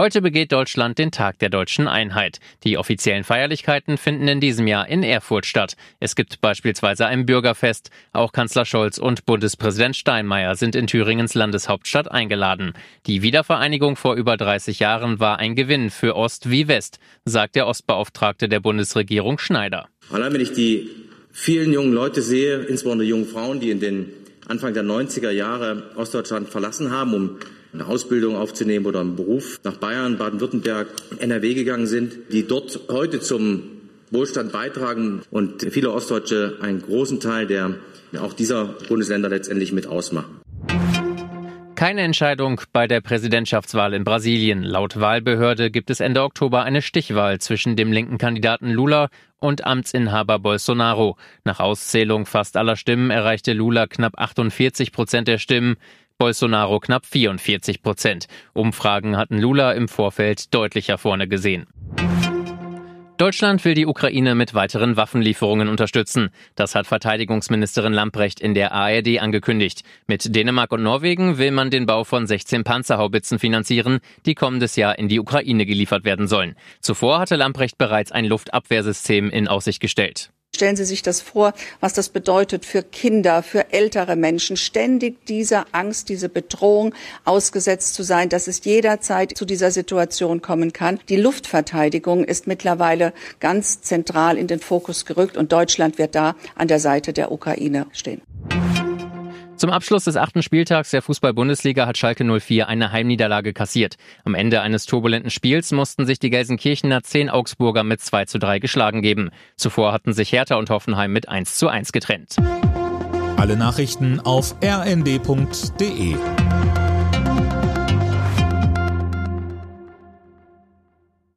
Heute begeht Deutschland den Tag der deutschen Einheit. Die offiziellen Feierlichkeiten finden in diesem Jahr in Erfurt statt. Es gibt beispielsweise ein Bürgerfest. Auch Kanzler Scholz und Bundespräsident Steinmeier sind in Thüringens Landeshauptstadt eingeladen. Die Wiedervereinigung vor über 30 Jahren war ein Gewinn für Ost wie West, sagt der Ostbeauftragte der Bundesregierung Schneider. Allein wenn ich die vielen jungen Leute sehe, insbesondere junge Frauen, die in den Anfang der 90er Jahre Ostdeutschland verlassen haben, um eine Ausbildung aufzunehmen oder einen Beruf nach Bayern, Baden-Württemberg, NRW gegangen sind, die dort heute zum Wohlstand beitragen und viele Ostdeutsche einen großen Teil der auch dieser Bundesländer letztendlich mit ausmachen. Keine Entscheidung bei der Präsidentschaftswahl in Brasilien. Laut Wahlbehörde gibt es Ende Oktober eine Stichwahl zwischen dem linken Kandidaten Lula und Amtsinhaber Bolsonaro. Nach Auszählung fast aller Stimmen erreichte Lula knapp 48 Prozent der Stimmen. Bolsonaro knapp 44 Prozent. Umfragen hatten Lula im Vorfeld deutlicher vorne gesehen. Deutschland will die Ukraine mit weiteren Waffenlieferungen unterstützen. Das hat Verteidigungsministerin Lamprecht in der ARD angekündigt. Mit Dänemark und Norwegen will man den Bau von 16 Panzerhaubitzen finanzieren, die kommendes Jahr in die Ukraine geliefert werden sollen. Zuvor hatte Lamprecht bereits ein Luftabwehrsystem in Aussicht gestellt. Stellen Sie sich das vor, was das bedeutet für Kinder, für ältere Menschen, ständig dieser Angst, diese Bedrohung ausgesetzt zu sein, dass es jederzeit zu dieser Situation kommen kann. Die Luftverteidigung ist mittlerweile ganz zentral in den Fokus gerückt und Deutschland wird da an der Seite der Ukraine stehen. Zum Abschluss des achten Spieltags der Fußball-Bundesliga hat Schalke 04 eine Heimniederlage kassiert. Am Ende eines turbulenten Spiels mussten sich die Gelsenkirchener zehn Augsburger mit 2 zu 3 geschlagen geben. Zuvor hatten sich Hertha und Hoffenheim mit 1 zu 1 getrennt. Alle Nachrichten auf rnd.de